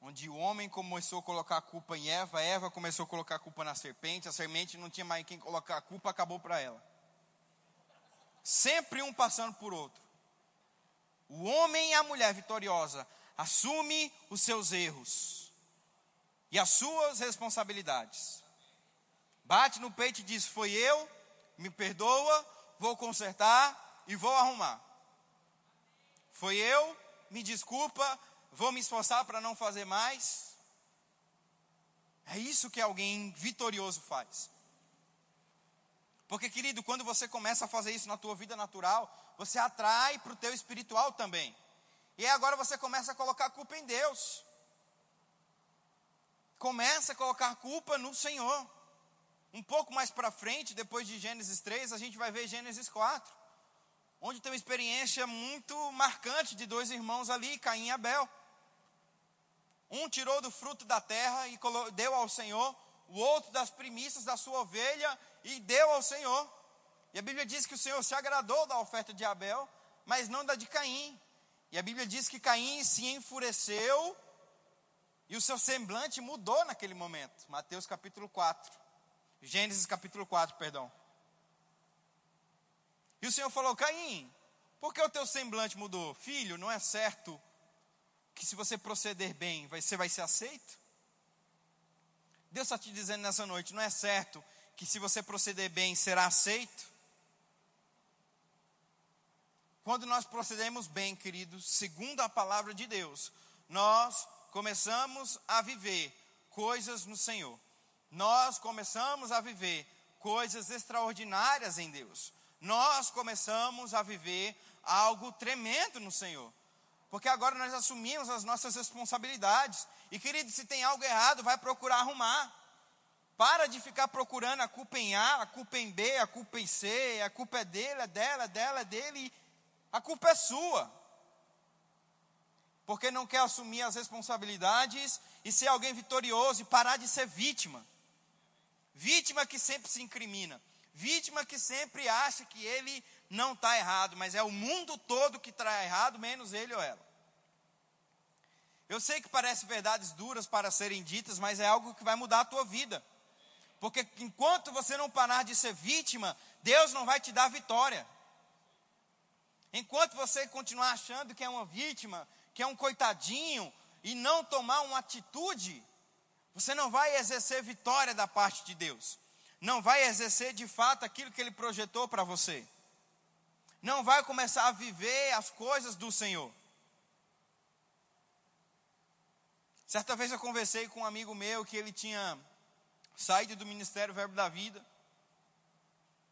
Onde o homem começou a colocar a culpa em Eva, Eva começou a colocar a culpa na serpente, a serpente não tinha mais quem colocar a culpa, acabou para ela. Sempre um passando por outro. O homem e a mulher vitoriosa assume os seus erros e as suas responsabilidades. Bate no peito e diz: Foi eu, me perdoa, vou consertar e vou arrumar. Foi eu, me desculpa, vou me esforçar para não fazer mais. É isso que alguém vitorioso faz. Porque, querido, quando você começa a fazer isso na tua vida natural, você atrai para o teu espiritual também. E agora você começa a colocar culpa em Deus. Começa a colocar culpa no Senhor. Um pouco mais para frente, depois de Gênesis 3, a gente vai ver Gênesis 4, onde tem uma experiência muito marcante de dois irmãos ali, Caim e Abel. Um tirou do fruto da terra e deu ao Senhor, o outro das primícias da sua ovelha e deu ao Senhor. E a Bíblia diz que o Senhor se agradou da oferta de Abel, mas não da de Caim. E a Bíblia diz que Caim se enfureceu e o seu semblante mudou naquele momento. Mateus capítulo 4. Gênesis capítulo 4, perdão. E o Senhor falou: Caim, por que o teu semblante mudou? Filho, não é certo que se você proceder bem, você vai ser aceito? Deus está te dizendo nessa noite: não é certo que se você proceder bem, será aceito? Quando nós procedemos bem, queridos, segundo a palavra de Deus, nós começamos a viver coisas no Senhor nós começamos a viver coisas extraordinárias em Deus. Nós começamos a viver algo tremendo no Senhor. Porque agora nós assumimos as nossas responsabilidades. E querido, se tem algo errado, vai procurar arrumar. Para de ficar procurando a culpa em A, a culpa em B, a culpa em C, a culpa é dele, é dela, é dela, é dele. A culpa é sua. Porque não quer assumir as responsabilidades e ser alguém vitorioso e parar de ser vítima. Vítima que sempre se incrimina. Vítima que sempre acha que ele não está errado, mas é o mundo todo que está errado, menos ele ou ela. Eu sei que parece verdades duras para serem ditas, mas é algo que vai mudar a tua vida. Porque enquanto você não parar de ser vítima, Deus não vai te dar vitória. Enquanto você continuar achando que é uma vítima, que é um coitadinho, e não tomar uma atitude, você não vai exercer vitória da parte de Deus. Não vai exercer de fato aquilo que Ele projetou para você. Não vai começar a viver as coisas do Senhor. Certa vez eu conversei com um amigo meu que ele tinha saído do Ministério Verbo da Vida.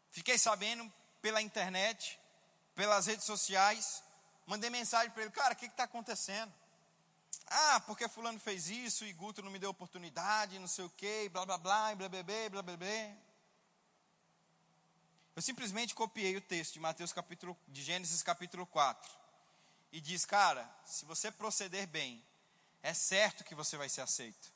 Fiquei sabendo pela internet, pelas redes sociais. Mandei mensagem para ele: Cara, o que está acontecendo? Ah, porque fulano fez isso e Guto não me deu oportunidade, não sei o quê, blá blá blá, blá blá blá, blá blá blá. Eu simplesmente copiei o texto de Mateus capítulo, de Gênesis capítulo 4. E diz, cara, se você proceder bem, é certo que você vai ser aceito.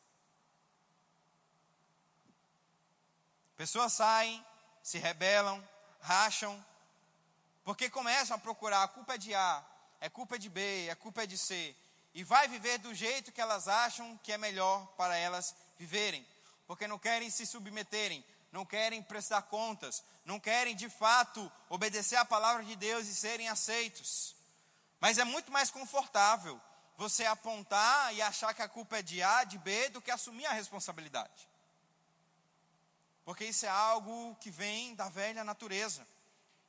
Pessoas saem, se rebelam, racham, porque começam a procurar, a culpa é de A, é culpa de B, a culpa é de C e vai viver do jeito que elas acham que é melhor para elas viverem, porque não querem se submeterem, não querem prestar contas, não querem de fato obedecer à palavra de Deus e serem aceitos. Mas é muito mais confortável você apontar e achar que a culpa é de A, de B, do que assumir a responsabilidade. Porque isso é algo que vem da velha natureza.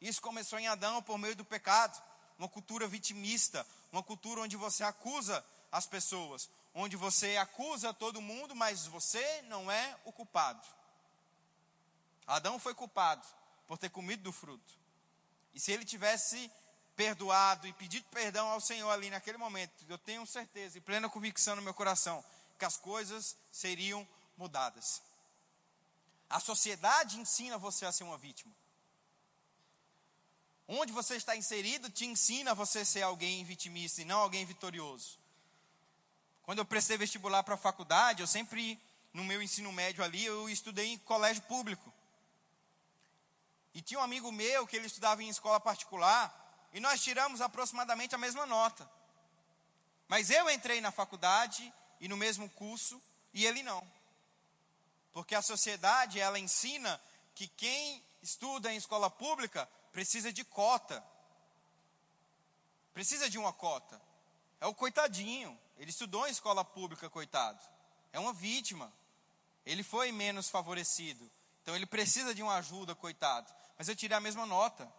Isso começou em Adão por meio do pecado, uma cultura vitimista, uma cultura onde você acusa as pessoas, onde você acusa todo mundo, mas você não é o culpado. Adão foi culpado por ter comido do fruto. E se ele tivesse perdoado e pedido perdão ao Senhor ali naquele momento, eu tenho certeza e plena convicção no meu coração que as coisas seriam mudadas. A sociedade ensina você a ser uma vítima. Onde você está inserido te ensina a você ser alguém vitimista e não alguém vitorioso. Quando eu prestei vestibular para a faculdade, eu sempre, no meu ensino médio ali, eu estudei em colégio público. E tinha um amigo meu que ele estudava em escola particular, e nós tiramos aproximadamente a mesma nota. Mas eu entrei na faculdade e no mesmo curso, e ele não. Porque a sociedade, ela ensina que quem estuda em escola pública precisa de cota. Precisa de uma cota. É o coitadinho. Ele estudou em escola pública, coitado. É uma vítima. Ele foi menos favorecido. Então ele precisa de uma ajuda, coitado. Mas eu tirei a mesma nota.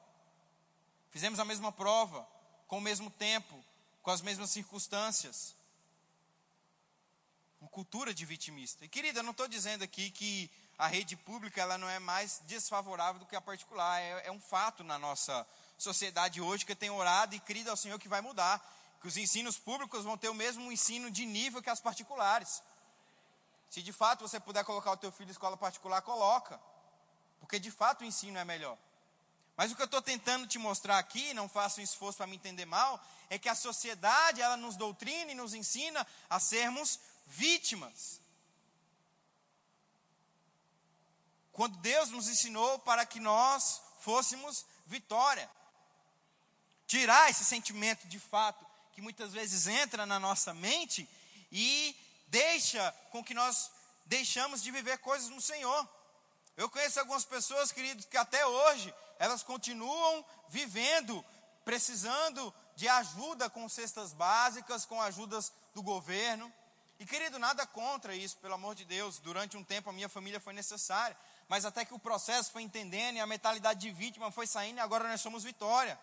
Fizemos a mesma prova, com o mesmo tempo, com as mesmas circunstâncias. Uma cultura de vitimista. E querida, eu não estou dizendo aqui que a rede pública ela não é mais desfavorável do que a particular. É, é um fato na nossa sociedade hoje que tem orado e crido ao Senhor que vai mudar. Que os ensinos públicos vão ter o mesmo ensino de nível que as particulares. Se de fato você puder colocar o teu filho em escola particular, coloca. Porque de fato o ensino é melhor. Mas o que eu estou tentando te mostrar aqui, não faça um esforço para me entender mal, é que a sociedade, ela nos doutrina e nos ensina a sermos vítimas. Quando Deus nos ensinou para que nós fôssemos vitória. Tirar esse sentimento de fato que muitas vezes entra na nossa mente e deixa com que nós deixamos de viver coisas no Senhor. Eu conheço algumas pessoas, queridos, que até hoje elas continuam vivendo, precisando de ajuda com cestas básicas, com ajudas do governo. E querido, nada contra isso, pelo amor de Deus. Durante um tempo a minha família foi necessária, mas até que o processo foi entendendo e a mentalidade de vítima foi saindo e agora nós somos vitória.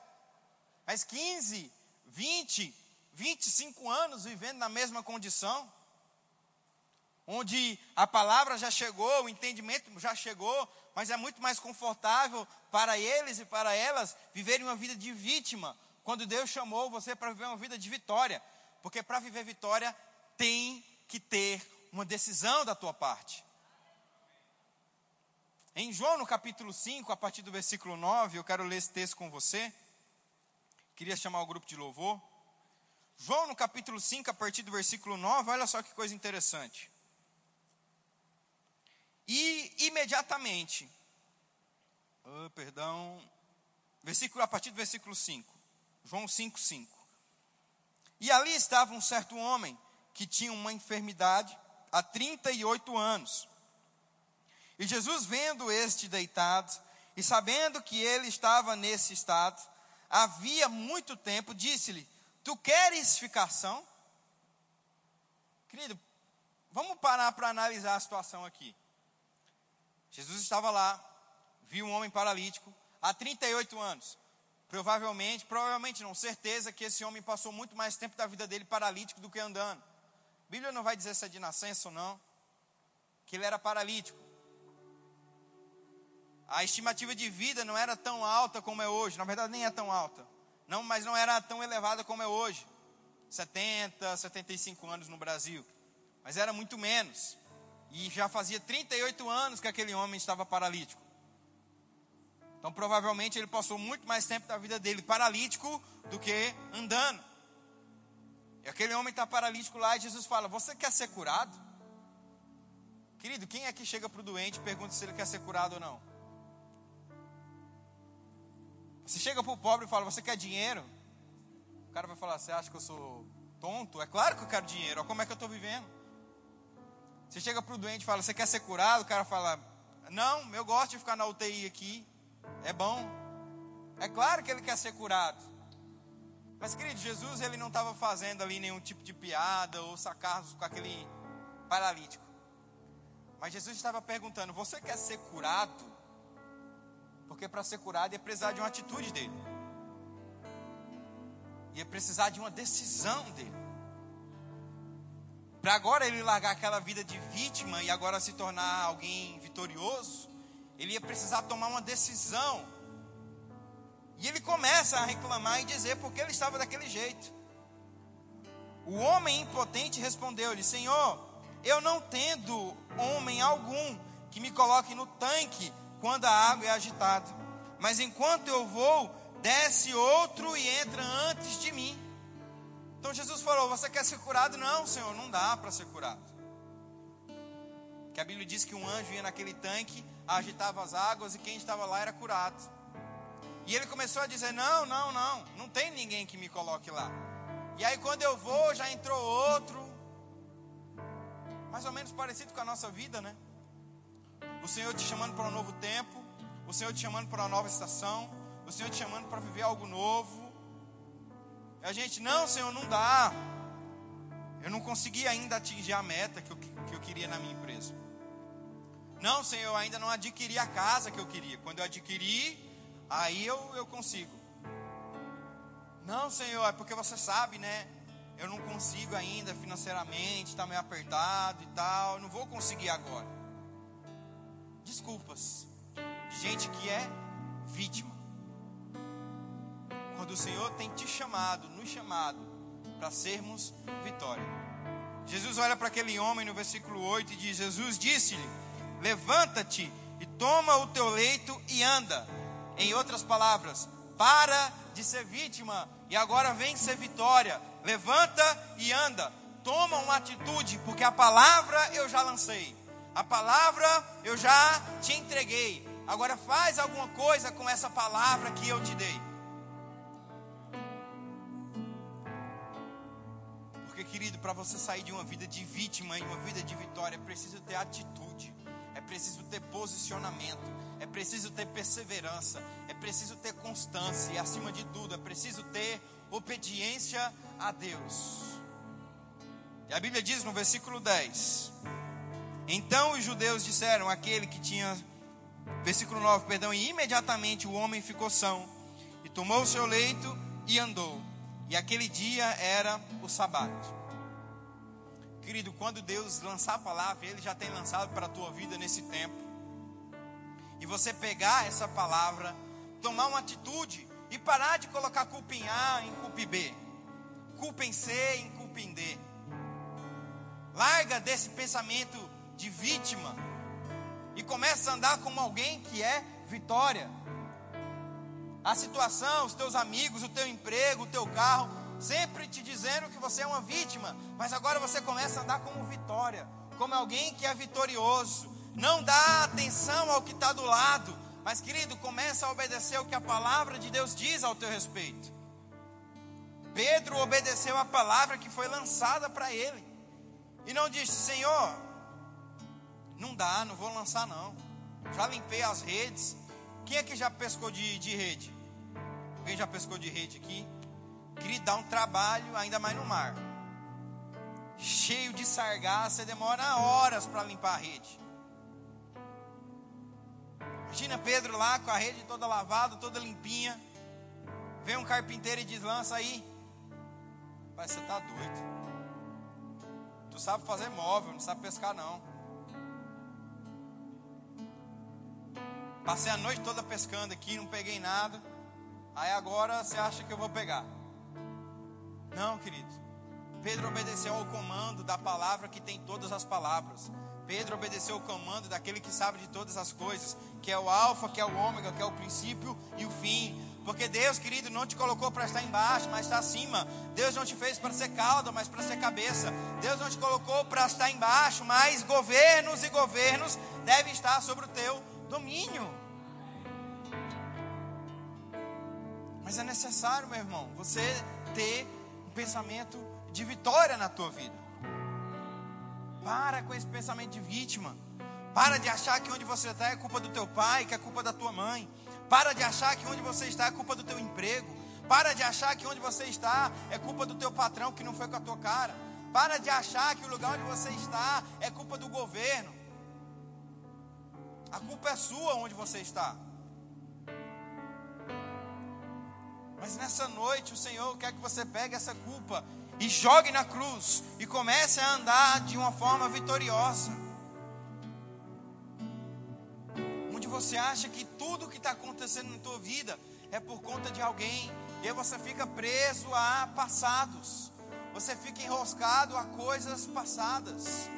Mas 15, 20, 25 anos vivendo na mesma condição, onde a palavra já chegou, o entendimento já chegou, mas é muito mais confortável para eles e para elas viverem uma vida de vítima, quando Deus chamou você para viver uma vida de vitória. Porque para viver vitória tem que ter uma decisão da tua parte. Em João, no capítulo 5, a partir do versículo 9, eu quero ler esse texto com você. Queria chamar o grupo de louvor. João, no capítulo 5, a partir do versículo 9, olha só que coisa interessante. E imediatamente, oh, perdão, versículo, a partir do versículo 5, João 5, 5. E ali estava um certo homem que tinha uma enfermidade há 38 anos. E Jesus, vendo este deitado, e sabendo que ele estava nesse estado, havia muito tempo, disse-lhe: Tu queres ficar são? Querido, vamos parar para analisar a situação aqui. Jesus estava lá, viu um homem paralítico há 38 anos. Provavelmente, provavelmente não, certeza que esse homem passou muito mais tempo da vida dele paralítico do que andando. A Bíblia não vai dizer se é de nascença ou não, que ele era paralítico. A estimativa de vida não era tão alta como é hoje, na verdade nem é tão alta. Não, mas não era tão elevada como é hoje. 70, 75 anos no Brasil. Mas era muito menos. E já fazia 38 anos que aquele homem estava paralítico. Então provavelmente ele passou muito mais tempo da vida dele paralítico do que andando. E aquele homem está paralítico lá e Jesus fala: Você quer ser curado? Querido, quem é que chega para o doente e pergunta se ele quer ser curado ou não? Você chega para o pobre e fala: Você quer dinheiro? O cara vai falar: Você acha que eu sou tonto? É claro que eu quero dinheiro. Olha como é que eu estou vivendo. Você chega para o doente e fala: Você quer ser curado? O cara fala: Não, eu gosto de ficar na UTI aqui. É bom. É claro que ele quer ser curado. Mas, querido, Jesus ele não estava fazendo ali nenhum tipo de piada ou sacarros com aquele paralítico. Mas Jesus estava perguntando: Você quer ser curado? Porque para ser curado ia precisar de uma atitude dele, ia precisar de uma decisão dele. Para agora ele largar aquela vida de vítima e agora se tornar alguém vitorioso, ele ia precisar tomar uma decisão. E ele começa a reclamar e dizer porque ele estava daquele jeito. O homem impotente respondeu-lhe: Senhor, eu não tendo homem algum que me coloque no tanque quando a água é agitada, mas enquanto eu vou, desce outro e entra antes de mim. Então Jesus falou: Você quer ser curado? Não, Senhor, não dá para ser curado. Que a Bíblia diz que um anjo ia naquele tanque, agitava as águas e quem estava lá era curado. E ele começou a dizer: Não, não, não, não tem ninguém que me coloque lá. E aí quando eu vou, já entrou outro. Mais ou menos parecido com a nossa vida, né? O Senhor te chamando para um novo tempo, o Senhor te chamando para uma nova estação, o Senhor te chamando para viver algo novo. A gente, não, Senhor, não dá. Eu não consegui ainda atingir a meta que eu, que eu queria na minha empresa. Não, Senhor, eu ainda não adquiri a casa que eu queria. Quando eu adquirir, aí eu, eu consigo. Não, Senhor, é porque você sabe, né? Eu não consigo ainda financeiramente, está meio apertado e tal, não vou conseguir agora. Desculpas de gente que é vítima. Quando o Senhor tem te chamado, nos chamado para sermos vitória. Jesus olha para aquele homem no versículo 8 e diz: Jesus disse-lhe: Levanta-te e toma o teu leito e anda. Em outras palavras, para de ser vítima e agora vem ser vitória. Levanta e anda. Toma uma atitude, porque a palavra eu já lancei. A palavra eu já te entreguei. Agora faz alguma coisa com essa palavra que eu te dei. Porque, querido, para você sair de uma vida de vítima e uma vida de vitória, é preciso ter atitude, é preciso ter posicionamento, é preciso ter perseverança, é preciso ter constância e, acima de tudo, é preciso ter obediência a Deus. E a Bíblia diz no versículo 10: Então os judeus disseram àquele que tinha Versículo 9, perdão, e imediatamente o homem ficou são, e tomou o seu leito e andou. E aquele dia era o sábado. Querido, quando Deus lançar a palavra, Ele já tem lançado para a tua vida nesse tempo. E você pegar essa palavra, tomar uma atitude e parar de colocar culpa em A, em culpa em B, culpa em C, em culpa em D. Larga desse pensamento de vítima e começa a andar como alguém que é vitória. A situação, os teus amigos, o teu emprego, o teu carro, sempre te dizendo que você é uma vítima, mas agora você começa a andar como vitória, como alguém que é vitorioso. Não dá atenção ao que está do lado, mas querido, começa a obedecer o que a palavra de Deus diz ao teu respeito. Pedro obedeceu a palavra que foi lançada para ele, e não disse: Senhor, não dá, não vou lançar não. Já limpei as redes. Quem é que já pescou de, de rede? Alguém já pescou de rede aqui? Queria dar um trabalho, ainda mais no mar. Cheio de sargaço, você demora horas para limpar a rede. Imagina Pedro lá com a rede toda lavada, toda limpinha. Vem um carpinteiro e diz: lança aí. Vai, você tá doido. Tu sabe fazer móvel, não sabe pescar não. Passei a noite toda pescando aqui, não peguei nada. Aí agora você acha que eu vou pegar? Não, querido. Pedro obedeceu ao comando da palavra que tem todas as palavras. Pedro obedeceu ao comando daquele que sabe de todas as coisas, que é o alfa, que é o ômega, que é o princípio e o fim. Porque Deus, querido, não te colocou para estar embaixo, mas está acima. Deus não te fez para ser cauda, mas para ser cabeça. Deus não te colocou para estar embaixo, mas governos e governos devem estar sobre o teu domínio. Mas é necessário, meu irmão, você ter um pensamento de vitória na tua vida. Para com esse pensamento de vítima. Para de achar que onde você está é culpa do teu pai, que é culpa da tua mãe. Para de achar que onde você está é culpa do teu emprego. Para de achar que onde você está é culpa do teu patrão que não foi com a tua cara. Para de achar que o lugar onde você está é culpa do governo. A culpa é sua onde você está. Mas nessa noite o Senhor quer que você pegue essa culpa e jogue na cruz e comece a andar de uma forma vitoriosa. Onde você acha que tudo que está acontecendo na tua vida é por conta de alguém, e aí você fica preso a passados, você fica enroscado a coisas passadas,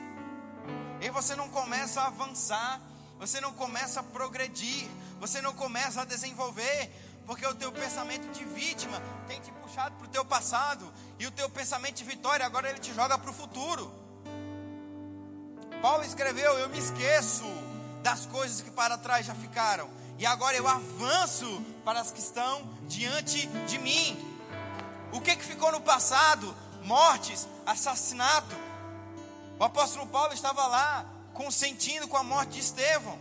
e você não começa a avançar, você não começa a progredir, você não começa a desenvolver, porque o teu pensamento de vítima tem te puxado para o teu passado, e o teu pensamento de vitória agora ele te joga para o futuro. Paulo escreveu: Eu me esqueço das coisas que para trás já ficaram, e agora eu avanço para as que estão diante de mim. O que, que ficou no passado? Mortes, assassinato. O apóstolo Paulo estava lá consentindo com a morte de Estevão.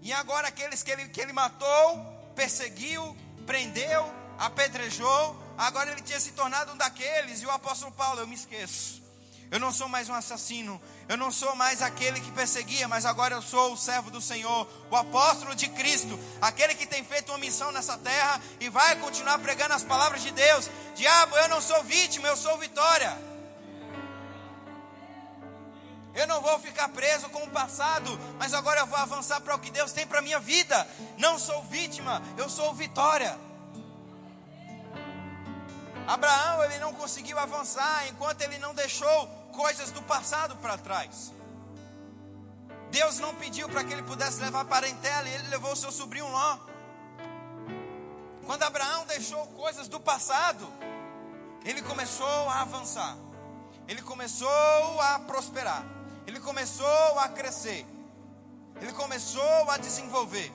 E agora aqueles que ele, que ele matou, perseguiu, prendeu, apedrejou, agora ele tinha se tornado um daqueles. E o apóstolo Paulo, eu me esqueço. Eu não sou mais um assassino. Eu não sou mais aquele que perseguia, mas agora eu sou o servo do Senhor, o apóstolo de Cristo, aquele que tem feito uma missão nessa terra e vai continuar pregando as palavras de Deus. Diabo, eu não sou vítima, eu sou vitória. Eu não vou ficar preso com o passado, mas agora eu vou avançar para o que Deus tem para minha vida. Não sou vítima, eu sou vitória. Abraão, ele não conseguiu avançar enquanto ele não deixou coisas do passado para trás. Deus não pediu para que ele pudesse levar parentela e ele levou seu sobrinho Ló. Quando Abraão deixou coisas do passado, ele começou a avançar. Ele começou a prosperar. Ele começou a crescer. Ele começou a desenvolver.